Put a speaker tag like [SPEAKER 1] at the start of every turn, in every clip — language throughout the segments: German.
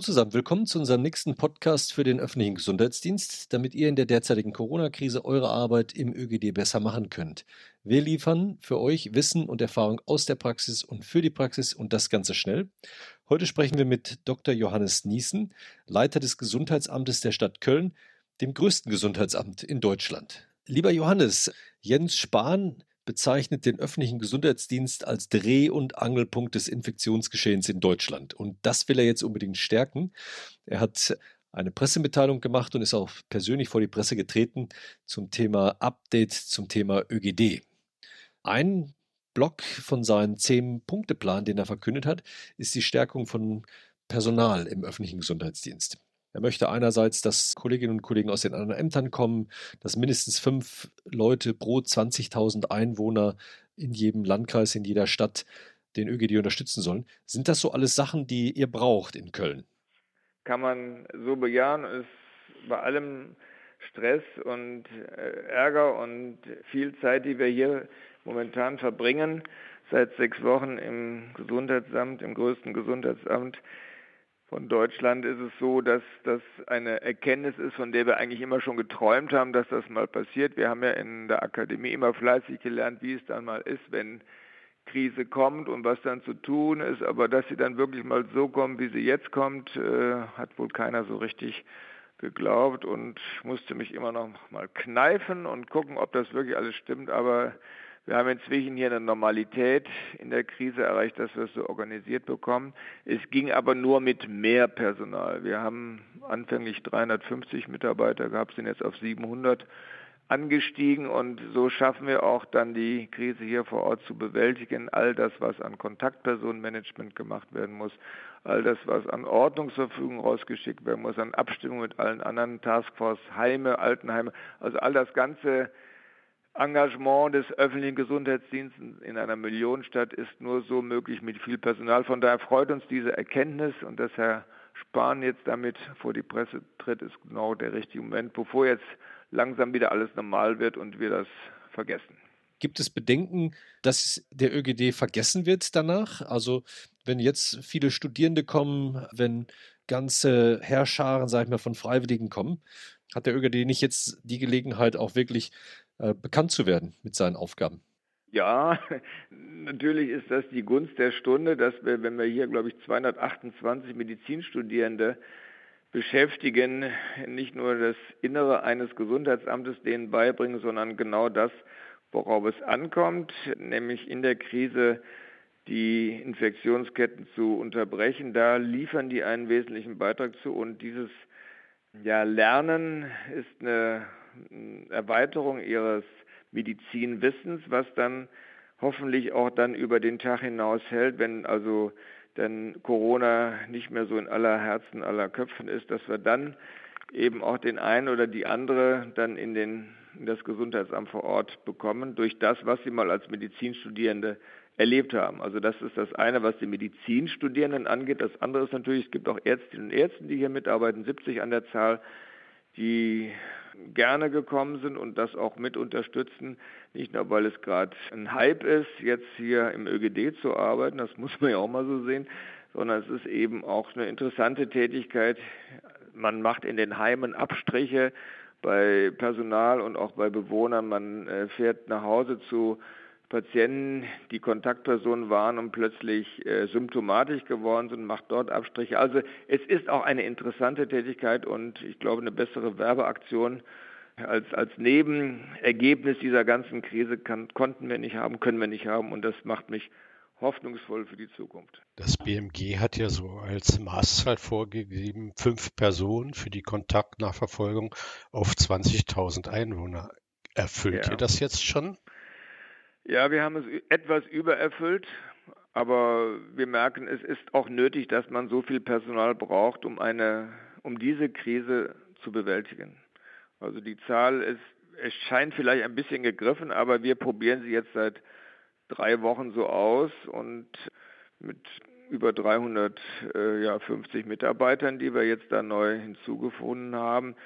[SPEAKER 1] Hallo zusammen, willkommen zu unserem nächsten Podcast für den öffentlichen Gesundheitsdienst, damit ihr in der derzeitigen Corona-Krise eure Arbeit im ÖGD besser machen könnt. Wir liefern für euch Wissen und Erfahrung aus der Praxis und für die Praxis und das Ganze schnell. Heute sprechen wir mit Dr. Johannes Niesen, Leiter des Gesundheitsamtes der Stadt Köln, dem größten Gesundheitsamt in Deutschland. Lieber Johannes, Jens Spahn bezeichnet den öffentlichen Gesundheitsdienst als Dreh- und Angelpunkt des Infektionsgeschehens in Deutschland. Und das will er jetzt unbedingt stärken. Er hat eine Pressemitteilung gemacht und ist auch persönlich vor die Presse getreten zum Thema Update zum Thema ÖGD. Ein Block von seinem Zehn-Punkte-Plan, den er verkündet hat, ist die Stärkung von Personal im öffentlichen Gesundheitsdienst. Er möchte einerseits, dass Kolleginnen und Kollegen aus den anderen Ämtern kommen, dass mindestens fünf Leute pro 20.000 Einwohner in jedem Landkreis, in jeder Stadt den ÖGD unterstützen sollen. Sind das so alles Sachen, die ihr braucht in Köln?
[SPEAKER 2] Kann man so bejahen, ist bei allem Stress und äh, Ärger und viel Zeit, die wir hier momentan verbringen, seit sechs Wochen im Gesundheitsamt, im größten Gesundheitsamt, von Deutschland ist es so, dass das eine Erkenntnis ist, von der wir eigentlich immer schon geträumt haben, dass das mal passiert. Wir haben ja in der Akademie immer fleißig gelernt, wie es dann mal ist, wenn Krise kommt und was dann zu tun ist. Aber dass sie dann wirklich mal so kommt, wie sie jetzt kommt, äh, hat wohl keiner so richtig geglaubt und musste mich immer noch mal kneifen und gucken, ob das wirklich alles stimmt. Aber wir haben inzwischen hier eine Normalität in der Krise erreicht, dass wir es so organisiert bekommen. Es ging aber nur mit mehr Personal. Wir haben anfänglich 350 Mitarbeiter gehabt, sind jetzt auf 700 angestiegen und so schaffen wir auch dann die Krise hier vor Ort zu bewältigen. All das, was an Kontaktpersonenmanagement gemacht werden muss, all das, was an Ordnungsverfügung rausgeschickt werden muss, an Abstimmung mit allen anderen Taskforce, Heime, Altenheime, also all das Ganze Engagement des öffentlichen Gesundheitsdienstes in einer Millionenstadt ist nur so möglich mit viel Personal. Von daher freut uns diese Erkenntnis und dass Herr Spahn jetzt damit vor die Presse tritt, ist genau der richtige Moment, bevor jetzt langsam wieder alles normal wird und wir das vergessen.
[SPEAKER 1] Gibt es Bedenken, dass der ÖGD vergessen wird danach? Also wenn jetzt viele Studierende kommen, wenn ganze Herrscharen, sag ich mal, von Freiwilligen kommen, hat der ÖGD nicht jetzt die Gelegenheit, auch wirklich äh, bekannt zu werden mit seinen Aufgaben.
[SPEAKER 2] Ja, natürlich ist das die Gunst der Stunde, dass wir, wenn wir hier, glaube ich, 228 Medizinstudierende beschäftigen, nicht nur das Innere eines Gesundheitsamtes denen beibringen, sondern genau das, worauf es ankommt, nämlich in der Krise die Infektionsketten zu unterbrechen. Da liefern die einen wesentlichen Beitrag zu und dieses ja, Lernen ist eine Erweiterung ihres Medizinwissens, was dann hoffentlich auch dann über den Tag hinaus hält, wenn also dann Corona nicht mehr so in aller Herzen, aller Köpfen ist, dass wir dann eben auch den einen oder die andere dann in, den, in das Gesundheitsamt vor Ort bekommen, durch das, was sie mal als Medizinstudierende erlebt haben. Also das ist das eine, was die Medizinstudierenden angeht. Das andere ist natürlich, es gibt auch Ärztinnen und Ärzte, die hier mitarbeiten, 70 an der Zahl, die gerne gekommen sind und das auch mit unterstützen. Nicht nur, weil es gerade ein Hype ist, jetzt hier im ÖGD zu arbeiten, das muss man ja auch mal so sehen, sondern es ist eben auch eine interessante Tätigkeit. Man macht in den Heimen Abstriche bei Personal und auch bei Bewohnern. Man äh, fährt nach Hause zu Patienten, die Kontaktpersonen waren und plötzlich äh, symptomatisch geworden sind, macht dort Abstriche. Also es ist auch eine interessante Tätigkeit und ich glaube eine bessere Werbeaktion als, als Nebenergebnis dieser ganzen Krise kann, konnten wir nicht haben, können wir nicht haben und das macht mich hoffnungsvoll für die Zukunft.
[SPEAKER 3] Das BMG hat ja so als Maßzahl vorgegeben, fünf Personen für die Kontaktnachverfolgung auf 20.000 Einwohner. Erfüllt ja. ihr das jetzt schon?
[SPEAKER 2] Ja, wir haben es etwas übererfüllt, aber wir merken, es ist auch nötig, dass man so viel Personal braucht, um eine, um diese Krise zu bewältigen. Also die Zahl ist, es scheint vielleicht ein bisschen gegriffen, aber wir probieren sie jetzt seit drei Wochen so aus und mit über 350 äh, Mitarbeitern, die wir jetzt da neu hinzugefunden haben.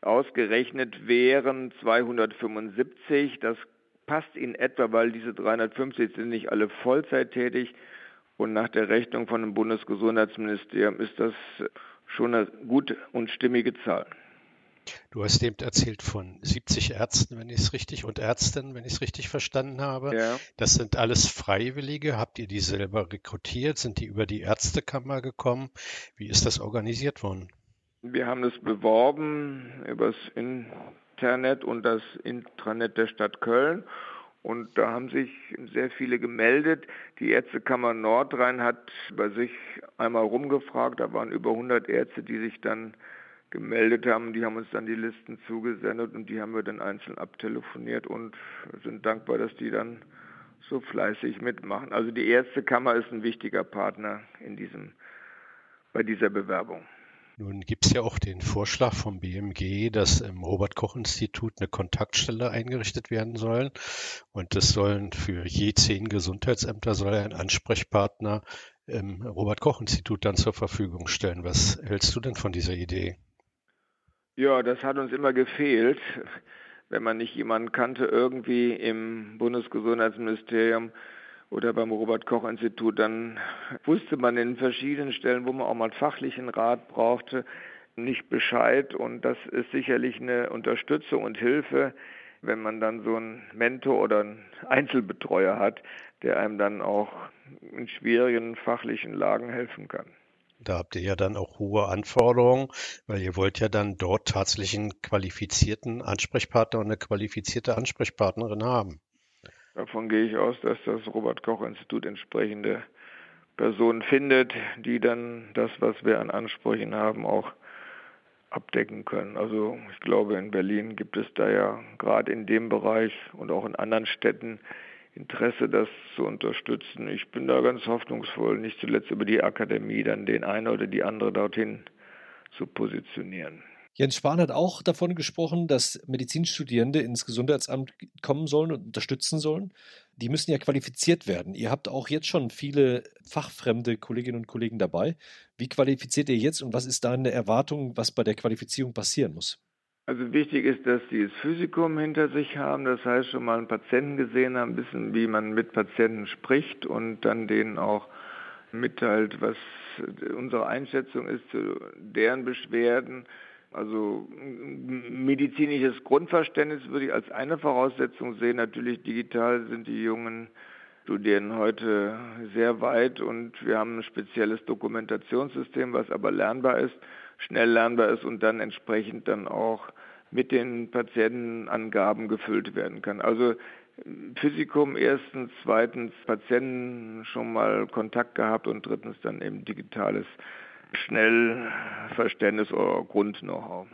[SPEAKER 2] Ausgerechnet wären 275. Das passt in etwa, weil diese 350 sind nicht alle Vollzeit tätig. Und nach der Rechnung von dem Bundesgesundheitsministerium ist das schon eine gute und stimmige Zahl.
[SPEAKER 3] Du hast eben erzählt von 70 Ärzten, wenn ich es richtig, und Ärztinnen, wenn ich es richtig verstanden habe. Ja. Das sind alles Freiwillige. Habt ihr die selber rekrutiert? Sind die über die Ärztekammer gekommen? Wie ist das organisiert worden?
[SPEAKER 2] Wir haben es beworben übers Internet und das Intranet der Stadt Köln. Und da haben sich sehr viele gemeldet. Die Ärztekammer Nordrhein hat bei sich einmal rumgefragt. Da waren über 100 Ärzte, die sich dann gemeldet haben. Die haben uns dann die Listen zugesendet und die haben wir dann einzeln abtelefoniert und sind dankbar, dass die dann so fleißig mitmachen. Also die Ärztekammer ist ein wichtiger Partner in diesem, bei dieser Bewerbung.
[SPEAKER 3] Nun gibt es ja auch den Vorschlag vom BMG, dass im Robert-Koch-Institut eine Kontaktstelle eingerichtet werden soll. Und das sollen für je zehn Gesundheitsämter soll ein Ansprechpartner im Robert-Koch-Institut dann zur Verfügung stellen. Was hältst du denn von dieser Idee?
[SPEAKER 2] Ja, das hat uns immer gefehlt, wenn man nicht jemanden kannte irgendwie im Bundesgesundheitsministerium oder beim Robert Koch Institut, dann wusste man in verschiedenen Stellen, wo man auch mal fachlichen Rat brauchte, nicht Bescheid und das ist sicherlich eine Unterstützung und Hilfe, wenn man dann so einen Mentor oder einen Einzelbetreuer hat, der einem dann auch in schwierigen fachlichen Lagen helfen kann.
[SPEAKER 3] Da habt ihr ja dann auch hohe Anforderungen, weil ihr wollt ja dann dort tatsächlich einen qualifizierten Ansprechpartner und eine qualifizierte Ansprechpartnerin haben.
[SPEAKER 2] Davon gehe ich aus, dass das Robert Koch Institut entsprechende Personen findet, die dann das, was wir an Ansprüchen haben, auch abdecken können. Also ich glaube, in Berlin gibt es da ja gerade in dem Bereich und auch in anderen Städten Interesse, das zu unterstützen. Ich bin da ganz hoffnungsvoll, nicht zuletzt über die Akademie dann den einen oder die andere dorthin zu positionieren.
[SPEAKER 1] Jens Spahn hat auch davon gesprochen, dass Medizinstudierende ins Gesundheitsamt kommen sollen und unterstützen sollen. Die müssen ja qualifiziert werden. Ihr habt auch jetzt schon viele fachfremde Kolleginnen und Kollegen dabei. Wie qualifiziert ihr jetzt und was ist da eine Erwartung, was bei der Qualifizierung passieren muss?
[SPEAKER 2] Also wichtig ist, dass sie das Physikum hinter sich haben, das heißt schon mal einen Patienten gesehen haben, wissen, wie man mit Patienten spricht und dann denen auch mitteilt, was unsere Einschätzung ist zu deren Beschwerden. Also medizinisches Grundverständnis würde ich als eine Voraussetzung sehen. Natürlich digital sind die jungen Studierenden heute sehr weit und wir haben ein spezielles Dokumentationssystem, was aber lernbar ist schnell lernbar ist und dann entsprechend dann auch mit den Patientenangaben gefüllt werden kann. Also Physikum erstens, zweitens Patienten schon mal Kontakt gehabt und drittens dann eben digitales Schnellverständnis oder Grund-Know-how.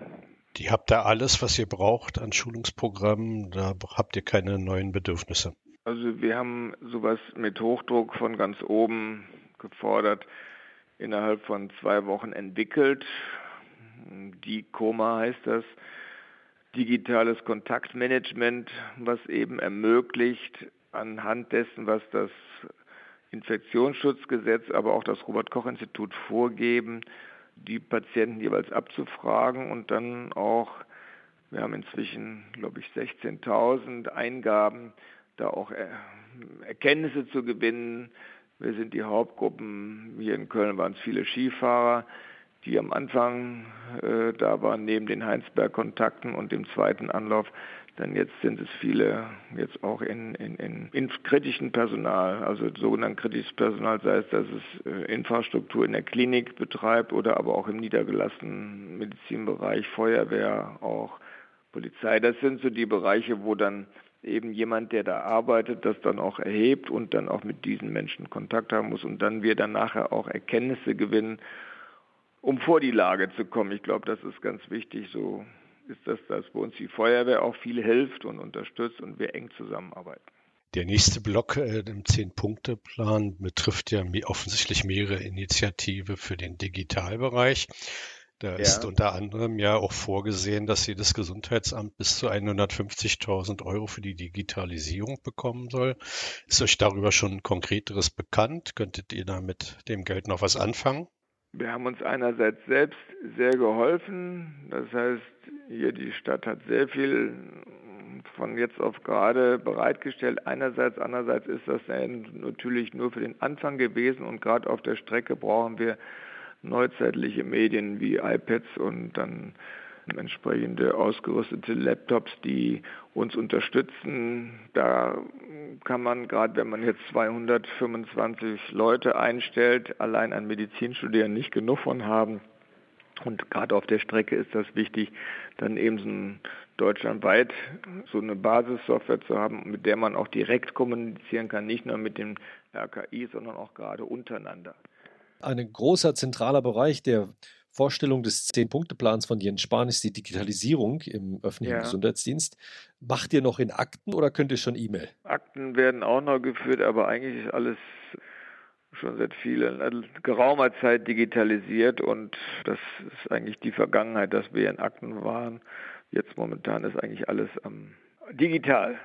[SPEAKER 3] Die habt da alles, was ihr braucht an Schulungsprogrammen, da habt ihr keine neuen Bedürfnisse.
[SPEAKER 2] Also wir haben sowas mit Hochdruck von ganz oben gefordert innerhalb von zwei Wochen entwickelt. Die Koma heißt das. Digitales Kontaktmanagement, was eben ermöglicht, anhand dessen, was das Infektionsschutzgesetz, aber auch das Robert-Koch-Institut vorgeben, die Patienten jeweils abzufragen und dann auch, wir haben inzwischen, glaube ich, 16.000 Eingaben, da auch Erkenntnisse zu gewinnen, wir sind die Hauptgruppen. Hier in Köln waren es viele Skifahrer, die am Anfang äh, da waren, neben den Heinsberg-Kontakten und dem zweiten Anlauf. Dann jetzt sind es viele, jetzt auch in, in, in, in kritischen Personal, also sogenannten kritisches Personal, sei es, dass es äh, Infrastruktur in der Klinik betreibt oder aber auch im niedergelassenen Medizinbereich, Feuerwehr, auch Polizei. Das sind so die Bereiche, wo dann eben jemand, der da arbeitet, das dann auch erhebt und dann auch mit diesen Menschen Kontakt haben muss und dann wir dann nachher auch Erkenntnisse gewinnen, um vor die Lage zu kommen. Ich glaube, das ist ganz wichtig. So ist das, dass bei uns die Feuerwehr auch viel hilft und unterstützt und wir eng zusammenarbeiten.
[SPEAKER 3] Der nächste Block äh, im Zehn-Punkte-Plan betrifft ja offensichtlich mehrere Initiative für den Digitalbereich. Da ja. ist unter anderem ja auch vorgesehen, dass jedes Gesundheitsamt bis zu 150.000 Euro für die Digitalisierung bekommen soll. Ist euch darüber schon konkreteres bekannt? Könntet ihr da mit dem Geld noch was anfangen?
[SPEAKER 2] Wir haben uns einerseits selbst sehr geholfen. Das heißt, hier die Stadt hat sehr viel von jetzt auf gerade bereitgestellt. Einerseits, andererseits ist das natürlich nur für den Anfang gewesen und gerade auf der Strecke brauchen wir neuzeitliche Medien wie iPads und dann entsprechende ausgerüstete Laptops, die uns unterstützen. Da kann man, gerade wenn man jetzt 225 Leute einstellt, allein an Medizinstudierenden nicht genug von haben. Und gerade auf der Strecke ist das wichtig, dann eben so ein deutschlandweit so eine Basissoftware zu haben, mit der man auch direkt kommunizieren kann, nicht nur mit dem RKI, sondern auch gerade untereinander.
[SPEAKER 1] Ein großer zentraler Bereich der Vorstellung des Zehn-Punkte-Plans von Jens Spahn ist die Digitalisierung im öffentlichen ja. Gesundheitsdienst. Macht ihr noch in Akten oder könnt ihr schon E-Mail?
[SPEAKER 2] Akten werden auch noch geführt, aber eigentlich ist alles schon seit vielen, also geraumer Zeit digitalisiert und das ist eigentlich die Vergangenheit, dass wir in Akten waren. Jetzt momentan ist eigentlich alles ähm, digital,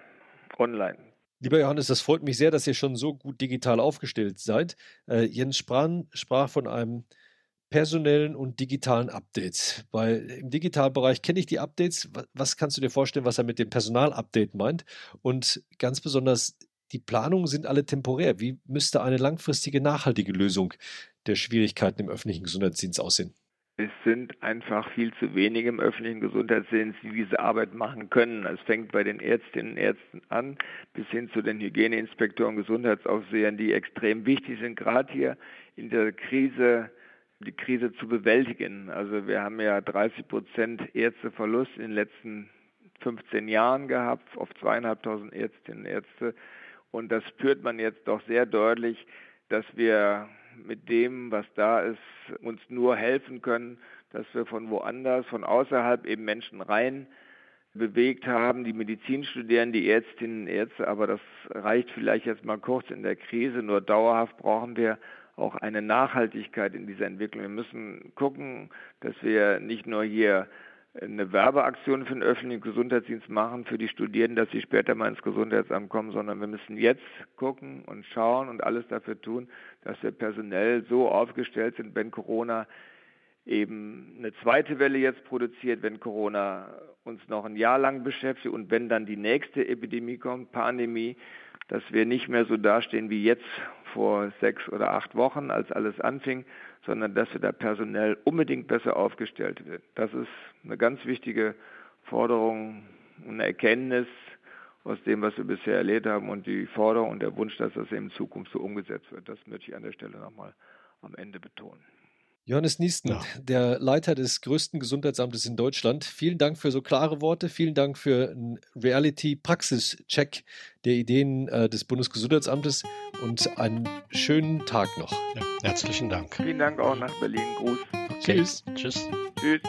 [SPEAKER 2] online.
[SPEAKER 1] Lieber Johannes, das freut mich sehr, dass ihr schon so gut digital aufgestellt seid. Äh, Jens Spahn sprach von einem personellen und digitalen Updates. Weil im Digitalbereich kenne ich die Updates. Was kannst du dir vorstellen, was er mit dem Personalupdate meint? Und ganz besonders, die Planungen sind alle temporär. Wie müsste eine langfristige, nachhaltige Lösung der Schwierigkeiten im öffentlichen Gesundheitsdienst aussehen?
[SPEAKER 2] Es sind einfach viel zu wenige im öffentlichen Gesundheitsdienst, die diese Arbeit machen können. Es fängt bei den Ärztinnen und Ärzten an, bis hin zu den Hygieneinspektoren, Gesundheitsaufsehern, die extrem wichtig sind, gerade hier in der Krise die Krise zu bewältigen. Also wir haben ja 30 Prozent Ärzteverlust in den letzten 15 Jahren gehabt, auf zweieinhalbtausend Ärztinnen und Ärzte. Und das spürt man jetzt doch sehr deutlich, dass wir mit dem, was da ist, uns nur helfen können, dass wir von woanders, von außerhalb eben Menschen rein bewegt haben, die Medizin studieren, die Ärztinnen und Ärzte, aber das reicht vielleicht jetzt mal kurz in der Krise, nur dauerhaft brauchen wir auch eine Nachhaltigkeit in dieser Entwicklung. Wir müssen gucken, dass wir nicht nur hier eine Werbeaktion für den öffentlichen Gesundheitsdienst machen, für die Studierenden, dass sie später mal ins Gesundheitsamt kommen, sondern wir müssen jetzt gucken und schauen und alles dafür tun, dass wir personell so aufgestellt sind, wenn Corona eben eine zweite Welle jetzt produziert, wenn Corona uns noch ein Jahr lang beschäftigt und wenn dann die nächste Epidemie kommt, Pandemie, dass wir nicht mehr so dastehen wie jetzt vor sechs oder acht Wochen, als alles anfing, sondern dass wir da personell unbedingt besser aufgestellt werden. Das ist eine ganz wichtige Forderung und eine Erkenntnis aus dem, was wir bisher erlebt haben und die Forderung und der Wunsch, dass das in Zukunft so umgesetzt wird. Das möchte ich an der Stelle nochmal am Ende betonen.
[SPEAKER 1] Johannes Niesten, ja. der Leiter des größten Gesundheitsamtes in Deutschland. Vielen Dank für so klare Worte. Vielen Dank für einen Reality-Praxis-Check der Ideen äh, des Bundesgesundheitsamtes und einen schönen Tag noch.
[SPEAKER 3] Ja, herzlichen Dank.
[SPEAKER 2] Vielen Dank auch nach Berlin. Gruß.
[SPEAKER 3] Okay. Tschüss. Tschüss. Tschüss.